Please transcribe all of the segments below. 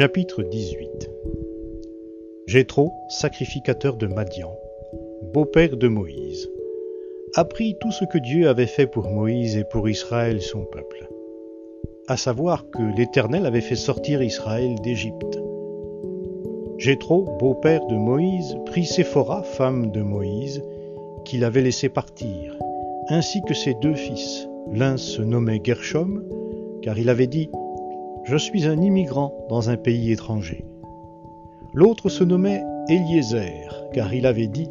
Chapitre 18 Jéthro, sacrificateur de Madian, beau-père de Moïse, apprit tout ce que Dieu avait fait pour Moïse et pour Israël son peuple, à savoir que l'Éternel avait fait sortir Israël d'Égypte. Jéthro, beau-père de Moïse, prit Séphora, femme de Moïse, qu'il avait laissé partir, ainsi que ses deux fils. L'un se nommait Gershom, car il avait dit je suis un immigrant dans un pays étranger. L'autre se nommait Eliezer, car il avait dit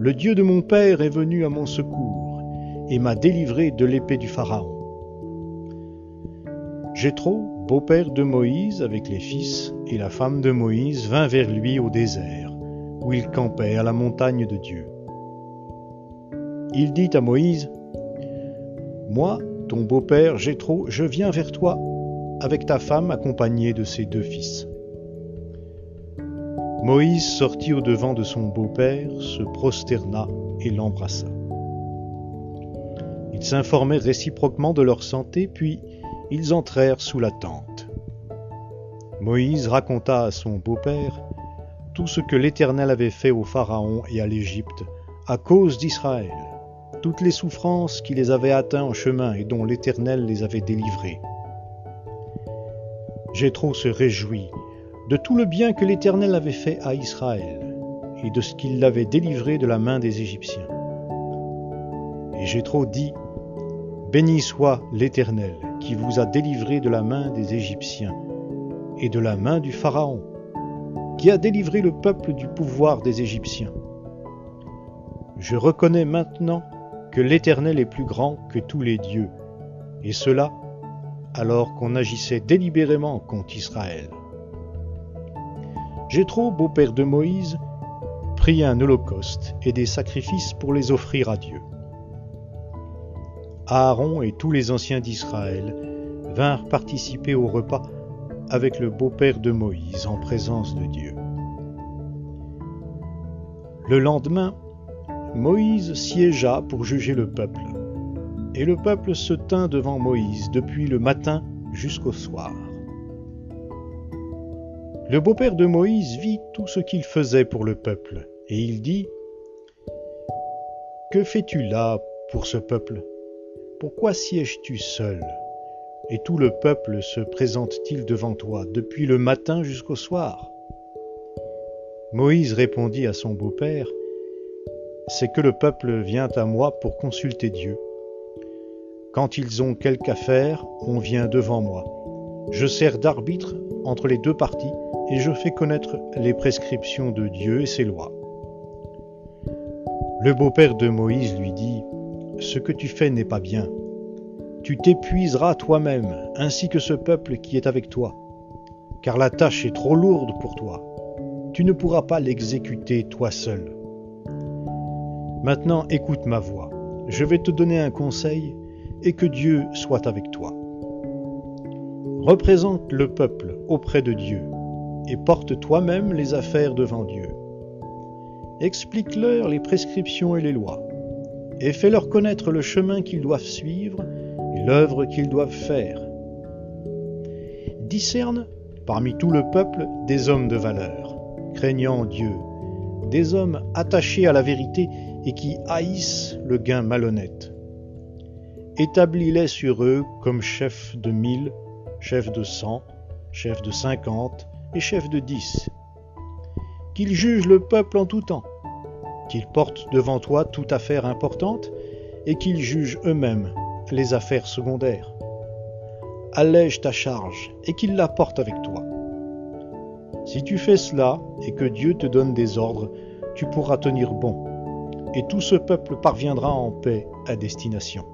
Le Dieu de mon père est venu à mon secours et m'a délivré de l'épée du Pharaon. Jéthro, beau-père de Moïse, avec les fils et la femme de Moïse, vint vers lui au désert, où il campait à la montagne de Dieu. Il dit à Moïse Moi, ton beau-père Jéthro, je viens vers toi avec ta femme accompagnée de ses deux fils. Moïse sortit au-devant de son beau-père, se prosterna et l'embrassa. Ils s'informèrent réciproquement de leur santé, puis ils entrèrent sous la tente. Moïse raconta à son beau-père tout ce que l'Éternel avait fait au Pharaon et à l'Égypte à cause d'Israël, toutes les souffrances qui les avaient atteints en chemin et dont l'Éternel les avait délivrés. Jéthro se réjouit de tout le bien que l'Éternel avait fait à Israël et de ce qu'il l'avait délivré de la main des Égyptiens. Et Jéthro dit Béni soit l'Éternel qui vous a délivré de la main des Égyptiens et de la main du Pharaon, qui a délivré le peuple du pouvoir des Égyptiens. Je reconnais maintenant que l'Éternel est plus grand que tous les dieux, et cela alors qu'on agissait délibérément contre Israël. Jéthro, beau-père de Moïse, prit un holocauste et des sacrifices pour les offrir à Dieu. Aaron et tous les anciens d'Israël vinrent participer au repas avec le beau-père de Moïse en présence de Dieu. Le lendemain, Moïse siégea pour juger le peuple. Et le peuple se tint devant Moïse depuis le matin jusqu'au soir. Le beau-père de Moïse vit tout ce qu'il faisait pour le peuple, et il dit, Que fais-tu là pour ce peuple? Pourquoi sièges-tu seul? Et tout le peuple se présente-t-il devant toi depuis le matin jusqu'au soir? Moïse répondit à son beau-père, C'est que le peuple vient à moi pour consulter Dieu. Quand ils ont quelque affaire, on vient devant moi. Je sers d'arbitre entre les deux parties et je fais connaître les prescriptions de Dieu et ses lois. Le beau-père de Moïse lui dit, Ce que tu fais n'est pas bien. Tu t'épuiseras toi-même, ainsi que ce peuple qui est avec toi, car la tâche est trop lourde pour toi. Tu ne pourras pas l'exécuter toi seul. Maintenant écoute ma voix. Je vais te donner un conseil et que Dieu soit avec toi. Représente le peuple auprès de Dieu et porte toi-même les affaires devant Dieu. Explique-leur les prescriptions et les lois, et fais-leur connaître le chemin qu'ils doivent suivre et l'œuvre qu'ils doivent faire. Discerne parmi tout le peuple des hommes de valeur, craignant Dieu, des hommes attachés à la vérité et qui haïssent le gain malhonnête. Établis-les sur eux comme chefs de mille, chefs de cent, chefs de cinquante et chefs de dix. Qu'ils jugent le peuple en tout temps, qu'ils portent devant toi toute affaire importante et qu'ils jugent eux-mêmes les affaires secondaires. Allège ta charge et qu'ils la portent avec toi. Si tu fais cela et que Dieu te donne des ordres, tu pourras tenir bon, et tout ce peuple parviendra en paix à destination.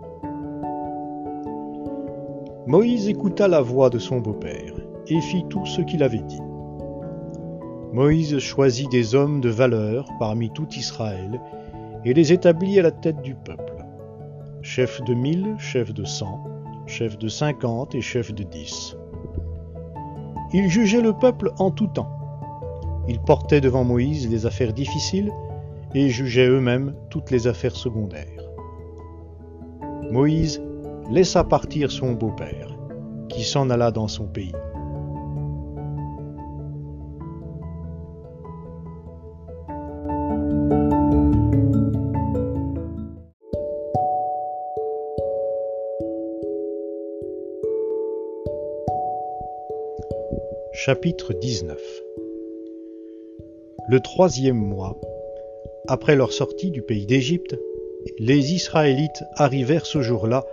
Moïse écouta la voix de son beau-père et fit tout ce qu'il avait dit. Moïse choisit des hommes de valeur parmi tout Israël et les établit à la tête du peuple. Chef de mille, chef de cent, chef de cinquante et chef de dix. Ils jugeaient le peuple en tout temps. Ils portaient devant Moïse les affaires difficiles et jugeaient eux-mêmes toutes les affaires secondaires. Moïse laissa partir son beau-père, qui s'en alla dans son pays. Chapitre 19 Le troisième mois, après leur sortie du pays d'Égypte, les Israélites arrivèrent ce jour-là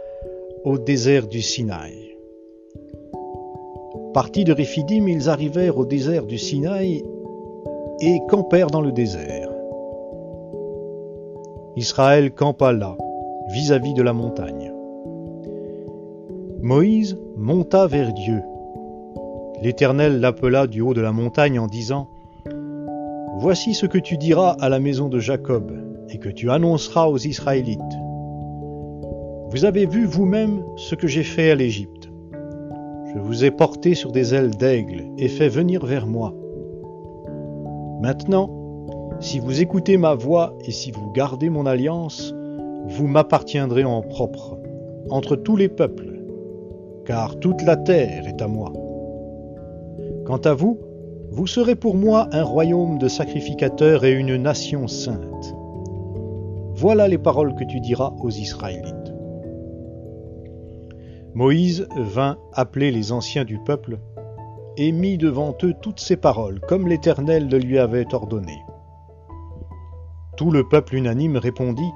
au désert du Sinaï. Partis de Réphidim, ils arrivèrent au désert du Sinaï et campèrent dans le désert. Israël campa là, vis-à-vis de la montagne. Moïse monta vers Dieu. L'Éternel l'appela du haut de la montagne en disant, Voici ce que tu diras à la maison de Jacob et que tu annonceras aux Israélites. Vous avez vu vous-même ce que j'ai fait à l'Égypte. Je vous ai porté sur des ailes d'aigle et fait venir vers moi. Maintenant, si vous écoutez ma voix et si vous gardez mon alliance, vous m'appartiendrez en propre, entre tous les peuples, car toute la terre est à moi. Quant à vous, vous serez pour moi un royaume de sacrificateurs et une nation sainte. Voilà les paroles que tu diras aux Israélites. Moïse vint appeler les anciens du peuple et mit devant eux toutes ces paroles, comme l'Éternel le lui avait ordonné. Tout le peuple unanime répondit,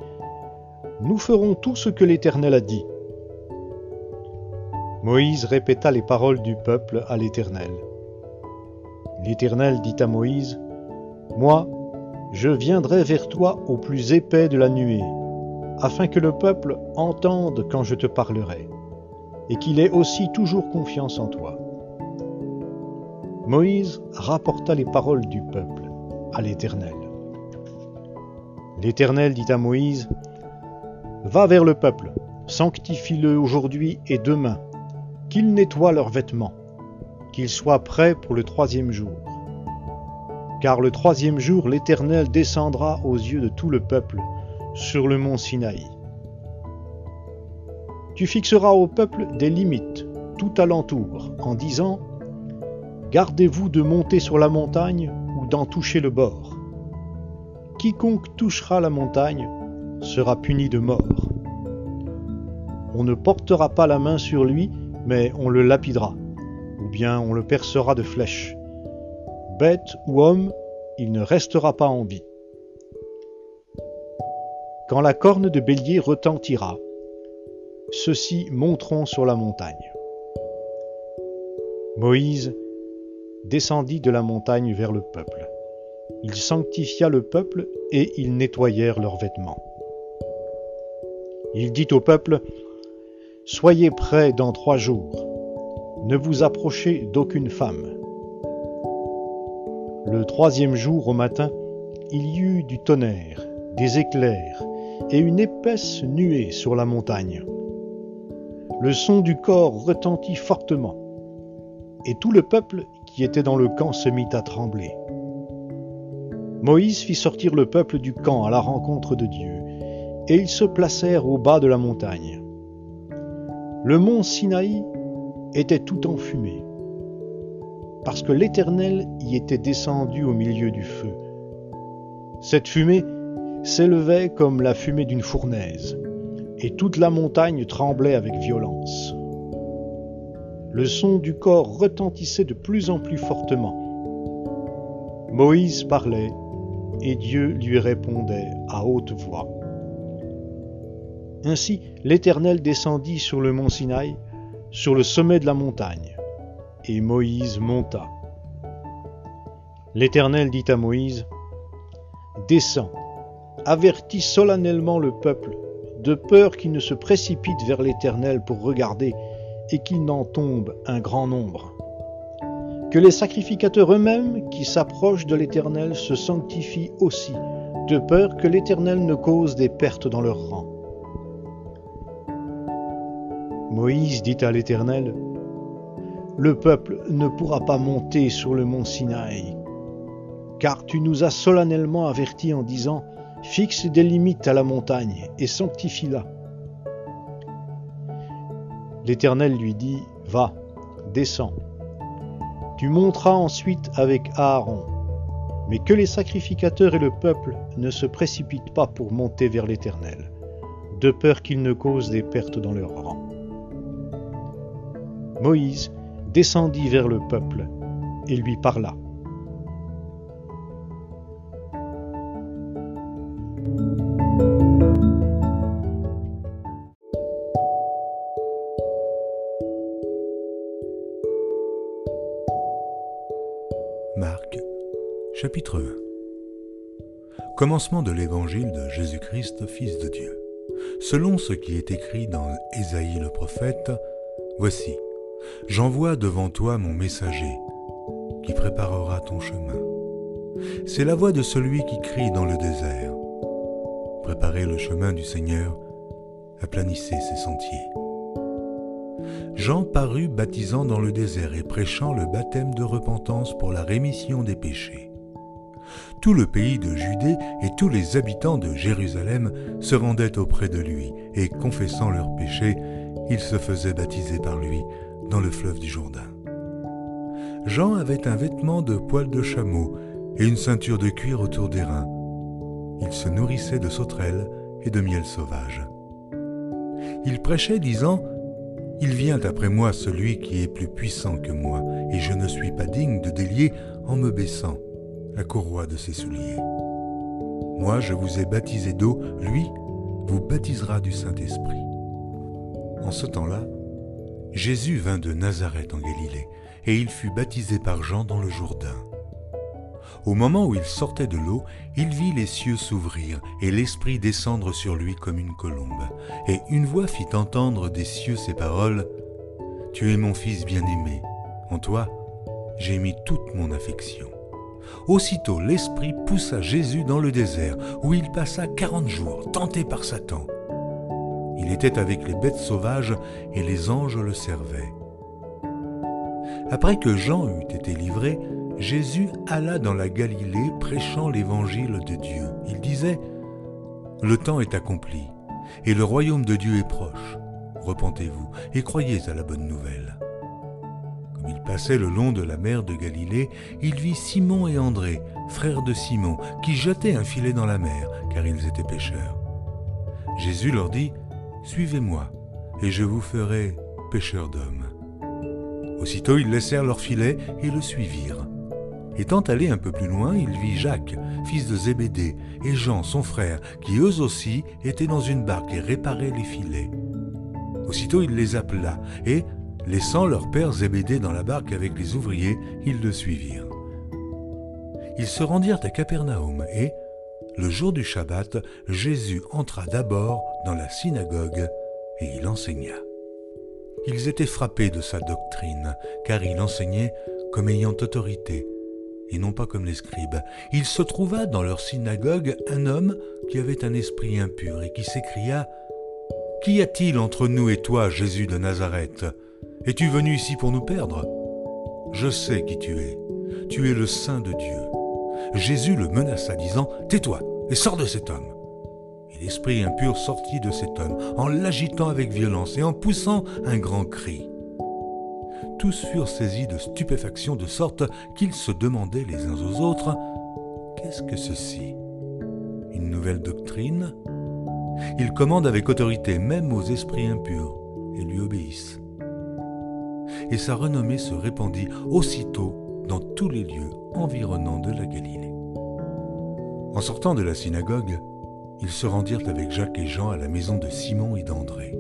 Nous ferons tout ce que l'Éternel a dit. Moïse répéta les paroles du peuple à l'Éternel. L'Éternel dit à Moïse, Moi, je viendrai vers toi au plus épais de la nuée, afin que le peuple entende quand je te parlerai, et qu'il ait aussi toujours confiance en toi. Moïse rapporta les paroles du peuple à l'Éternel. L'Éternel dit à Moïse, Va vers le peuple, sanctifie-le aujourd'hui et demain, qu'ils nettoient leurs vêtements, qu'ils soient prêts pour le troisième jour. Car le troisième jour l'Éternel descendra aux yeux de tout le peuple sur le mont Sinaï. Tu fixeras au peuple des limites tout alentour, en disant Gardez-vous de monter sur la montagne ou d'en toucher le bord Quiconque touchera la montagne sera puni de mort. On ne portera pas la main sur lui, mais on le lapidera, ou bien on le percera de flèches. Bête ou homme, il ne restera pas en vie. Quand la corne de bélier retentira, ceux-ci monteront sur la montagne. Moïse descendit de la montagne vers le peuple. Il sanctifia le peuple et ils nettoyèrent leurs vêtements. Il dit au peuple, Soyez prêts dans trois jours, ne vous approchez d'aucune femme. Le troisième jour au matin, il y eut du tonnerre, des éclairs et une épaisse nuée sur la montagne. Le son du corps retentit fortement, et tout le peuple qui était dans le camp se mit à trembler. Moïse fit sortir le peuple du camp à la rencontre de Dieu, et ils se placèrent au bas de la montagne. Le mont Sinaï était tout enfumé, parce que l'Éternel y était descendu au milieu du feu. Cette fumée s'élevait comme la fumée d'une fournaise, et toute la montagne tremblait avec violence. Le son du corps retentissait de plus en plus fortement. Moïse parlait, et Dieu lui répondait à haute voix. Ainsi l'Éternel descendit sur le mont Sinaï, sur le sommet de la montagne, et Moïse monta. L'Éternel dit à Moïse, Descends, avertis solennellement le peuple, de peur qu'il ne se précipite vers l'Éternel pour regarder et qu'il n'en tombe un grand nombre que les sacrificateurs eux-mêmes qui s'approchent de l'Éternel se sanctifient aussi, de peur que l'Éternel ne cause des pertes dans leur rang. Moïse dit à l'Éternel, Le peuple ne pourra pas monter sur le mont Sinaï, car tu nous as solennellement avertis en disant, Fixe des limites à la montagne et sanctifie-la. L'Éternel lui dit, Va, descends tu monteras ensuite avec Aaron. Mais que les sacrificateurs et le peuple ne se précipitent pas pour monter vers l'Éternel, de peur qu'ils ne causent des pertes dans leur rang. Moïse descendit vers le peuple, et lui parla. Marc, chapitre 1 Commencement de l'évangile de Jésus-Christ, Fils de Dieu. Selon ce qui est écrit dans Ésaïe le prophète, Voici, j'envoie devant toi mon messager, qui préparera ton chemin. C'est la voix de celui qui crie dans le désert. Préparez le chemin du Seigneur, aplanissez ses sentiers. Jean parut baptisant dans le désert et prêchant le baptême de repentance pour la rémission des péchés. Tout le pays de Judée et tous les habitants de Jérusalem se rendaient auprès de lui, et confessant leurs péchés, ils se faisaient baptiser par lui dans le fleuve du Jourdain. Jean avait un vêtement de poils de chameau et une ceinture de cuir autour des reins. Il se nourrissait de sauterelles et de miel sauvage. Il prêchait disant il vient après moi celui qui est plus puissant que moi, et je ne suis pas digne de délier en me baissant la courroie de ses souliers. Moi je vous ai baptisé d'eau, lui vous baptisera du Saint-Esprit. En ce temps-là, Jésus vint de Nazareth en Galilée, et il fut baptisé par Jean dans le Jourdain. Au moment où il sortait de l'eau, il vit les cieux s'ouvrir et l'Esprit descendre sur lui comme une colombe. Et une voix fit entendre des cieux ces paroles, Tu es mon Fils bien-aimé, en toi j'ai mis toute mon affection. Aussitôt l'Esprit poussa Jésus dans le désert, où il passa quarante jours, tenté par Satan. Il était avec les bêtes sauvages, et les anges le servaient. Après que Jean eut été livré, Jésus alla dans la Galilée prêchant l'évangile de Dieu. Il disait, Le temps est accompli, et le royaume de Dieu est proche. Repentez-vous et croyez à la bonne nouvelle. Comme il passait le long de la mer de Galilée, il vit Simon et André, frères de Simon, qui jetaient un filet dans la mer, car ils étaient pêcheurs. Jésus leur dit, Suivez-moi, et je vous ferai pêcheurs d'hommes. Aussitôt ils laissèrent leur filet et le suivirent. Étant allé un peu plus loin, il vit Jacques, fils de Zébédée, et Jean, son frère, qui eux aussi étaient dans une barque et réparaient les filets. Aussitôt il les appela, et, laissant leur père Zébédée dans la barque avec les ouvriers, ils le suivirent. Ils se rendirent à Capernaum, et, le jour du Shabbat, Jésus entra d'abord dans la synagogue, et il enseigna. Ils étaient frappés de sa doctrine, car il enseignait comme ayant autorité et non pas comme les scribes. Il se trouva dans leur synagogue un homme qui avait un esprit impur et qui s'écria Qu'y a-t-il entre nous et toi, Jésus de Nazareth? Es-tu venu ici pour nous perdre? Je sais qui tu es. Tu es le Saint de Dieu. Jésus le menaça, disant Tais-toi et sors de cet homme. Et l'esprit impur sortit de cet homme, en l'agitant avec violence et en poussant un grand cri tous furent saisis de stupéfaction de sorte qu'ils se demandaient les uns aux autres Qu'est-ce que ceci? Une nouvelle doctrine? Il commande avec autorité même aux esprits impurs et lui obéissent. Et sa renommée se répandit aussitôt dans tous les lieux environnants de la Galilée. En sortant de la synagogue, ils se rendirent avec Jacques et Jean à la maison de Simon et d'André.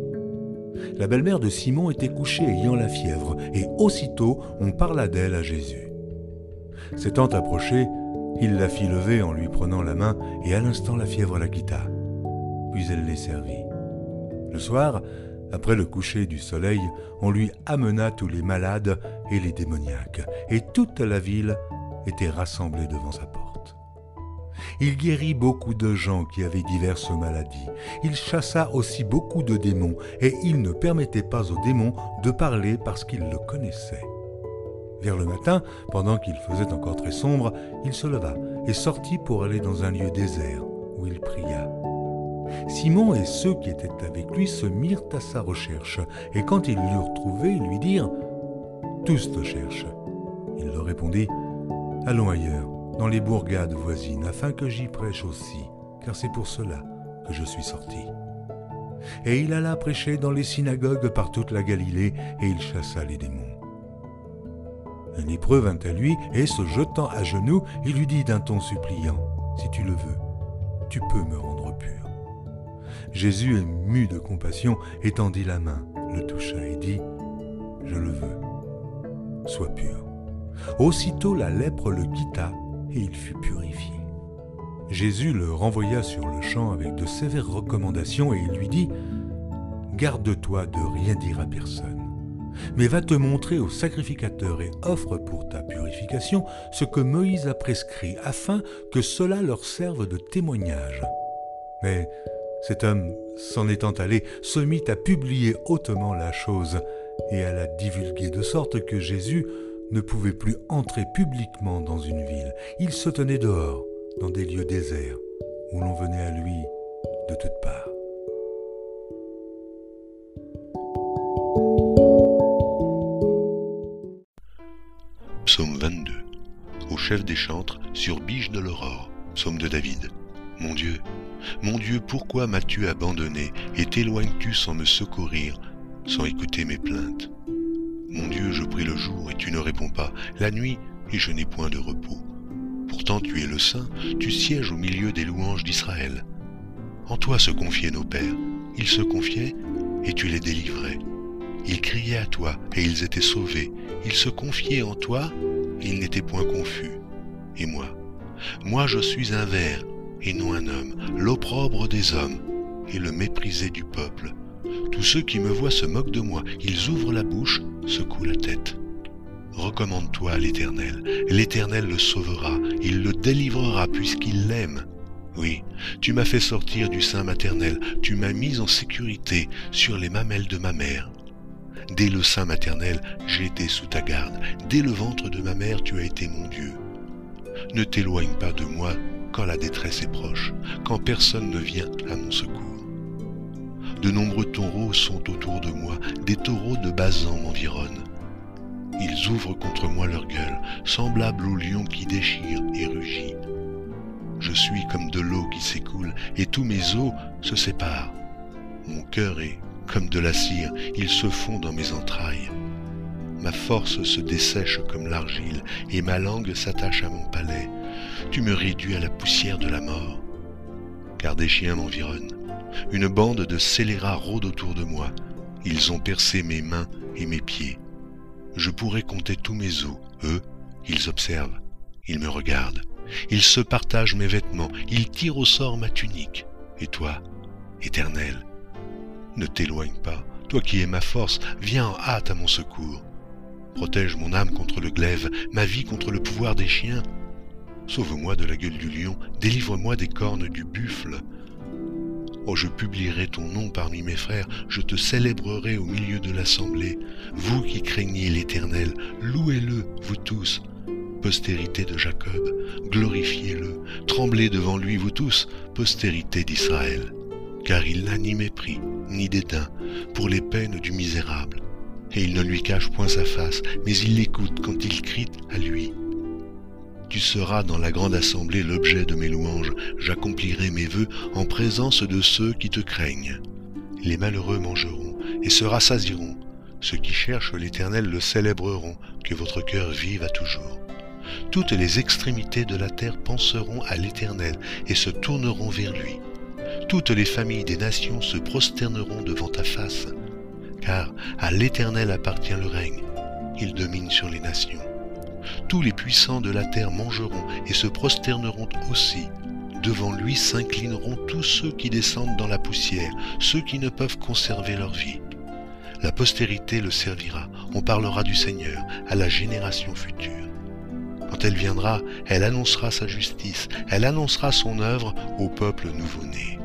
La belle-mère de Simon était couchée ayant la fièvre, et aussitôt on parla d'elle à Jésus. S'étant approché, il la fit lever en lui prenant la main, et à l'instant la fièvre la quitta. Puis elle les servit. Le soir, après le coucher du soleil, on lui amena tous les malades et les démoniaques, et toute la ville était rassemblée devant sa porte. Il guérit beaucoup de gens qui avaient diverses maladies. Il chassa aussi beaucoup de démons, et il ne permettait pas aux démons de parler parce qu'ils le connaissaient. Vers le matin, pendant qu'il faisait encore très sombre, il se leva et sortit pour aller dans un lieu désert, où il pria. Simon et ceux qui étaient avec lui se mirent à sa recherche, et quand ils l'eurent trouvé, ils lui dirent Tous te cherchent. Il leur répondit Allons ailleurs dans les bourgades voisines, afin que j'y prêche aussi, car c'est pour cela que je suis sorti. Et il alla prêcher dans les synagogues par toute la Galilée, et il chassa les démons. Un lépreux vint à lui et, se jetant à genoux, il lui dit d'un ton suppliant, Si tu le veux, tu peux me rendre pur. Jésus, ému de compassion, étendit la main, le toucha et dit, Je le veux, sois pur. Aussitôt la lèpre le quitta et il fut purifié. Jésus le renvoya sur le champ avec de sévères recommandations et il lui dit, Garde-toi de rien dire à personne, mais va te montrer au sacrificateur et offre pour ta purification ce que Moïse a prescrit, afin que cela leur serve de témoignage. Mais cet homme, s'en étant allé, se mit à publier hautement la chose et à la divulguer, de sorte que Jésus ne pouvait plus entrer publiquement dans une ville. Il se tenait dehors, dans des lieux déserts, où l'on venait à lui de toutes parts. Psaume 22 Au chef des chantres, sur Biche de l'aurore. Psaume de David. Mon Dieu, mon Dieu, pourquoi m'as-tu abandonné et t'éloignes-tu sans me secourir, sans écouter mes plaintes? Mon Dieu, je prie le jour et tu ne réponds pas, la nuit et je n'ai point de repos. Pourtant tu es le Saint, tu sièges au milieu des louanges d'Israël. En toi se confiaient nos pères, ils se confiaient et tu les délivrais. Ils criaient à toi et ils étaient sauvés, ils se confiaient en toi et ils n'étaient point confus. Et moi, moi je suis un ver et non un homme, l'opprobre des hommes et le méprisé du peuple. Tous ceux qui me voient se moquent de moi, ils ouvrent la bouche, secouent la tête. Recommande-toi à l'Éternel, l'Éternel le sauvera, il le délivrera puisqu'il l'aime. Oui, tu m'as fait sortir du sein maternel, tu m'as mis en sécurité sur les mamelles de ma mère. Dès le sein maternel, j'ai été sous ta garde, dès le ventre de ma mère, tu as été mon Dieu. Ne t'éloigne pas de moi quand la détresse est proche, quand personne ne vient à mon secours. De nombreux taureaux sont autour de moi, des taureaux de Basan m'environnent. Ils ouvrent contre moi leur gueule, semblables au lion qui déchire et rugit. Je suis comme de l'eau qui s'écoule, et tous mes os se séparent. Mon cœur est comme de la cire, il se fond dans mes entrailles. Ma force se dessèche comme l'argile, et ma langue s'attache à mon palais. Tu me réduis à la poussière de la mort. Car des chiens m'environnent. Une bande de scélérats rôde autour de moi. Ils ont percé mes mains et mes pieds. Je pourrais compter tous mes os. Eux, ils observent. Ils me regardent. Ils se partagent mes vêtements. Ils tirent au sort ma tunique. Et toi, éternel, ne t'éloigne pas. Toi qui es ma force, viens en hâte à mon secours. Protège mon âme contre le glaive, ma vie contre le pouvoir des chiens. Sauve-moi de la gueule du lion, délivre-moi des cornes du buffle. Oh, je publierai ton nom parmi mes frères, je te célébrerai au milieu de l'assemblée. Vous qui craignez l'Éternel, louez-le, vous tous. Postérité de Jacob, glorifiez-le, tremblez devant lui, vous tous, postérité d'Israël. Car il n'a ni mépris, ni dédain pour les peines du misérable et il ne lui cache point sa face, mais il l'écoute quand il crie à lui. Tu seras dans la grande assemblée l'objet de mes louanges, j'accomplirai mes vœux en présence de ceux qui te craignent. Les malheureux mangeront et se rassasieront, ceux qui cherchent l'Éternel le célébreront, que votre cœur vive à toujours. Toutes les extrémités de la terre penseront à l'Éternel et se tourneront vers lui. Toutes les familles des nations se prosterneront devant ta face car à l'Éternel appartient le règne, il domine sur les nations. Tous les puissants de la terre mangeront et se prosterneront aussi. Devant lui s'inclineront tous ceux qui descendent dans la poussière, ceux qui ne peuvent conserver leur vie. La postérité le servira, on parlera du Seigneur à la génération future. Quand elle viendra, elle annoncera sa justice, elle annoncera son œuvre au peuple nouveau-né.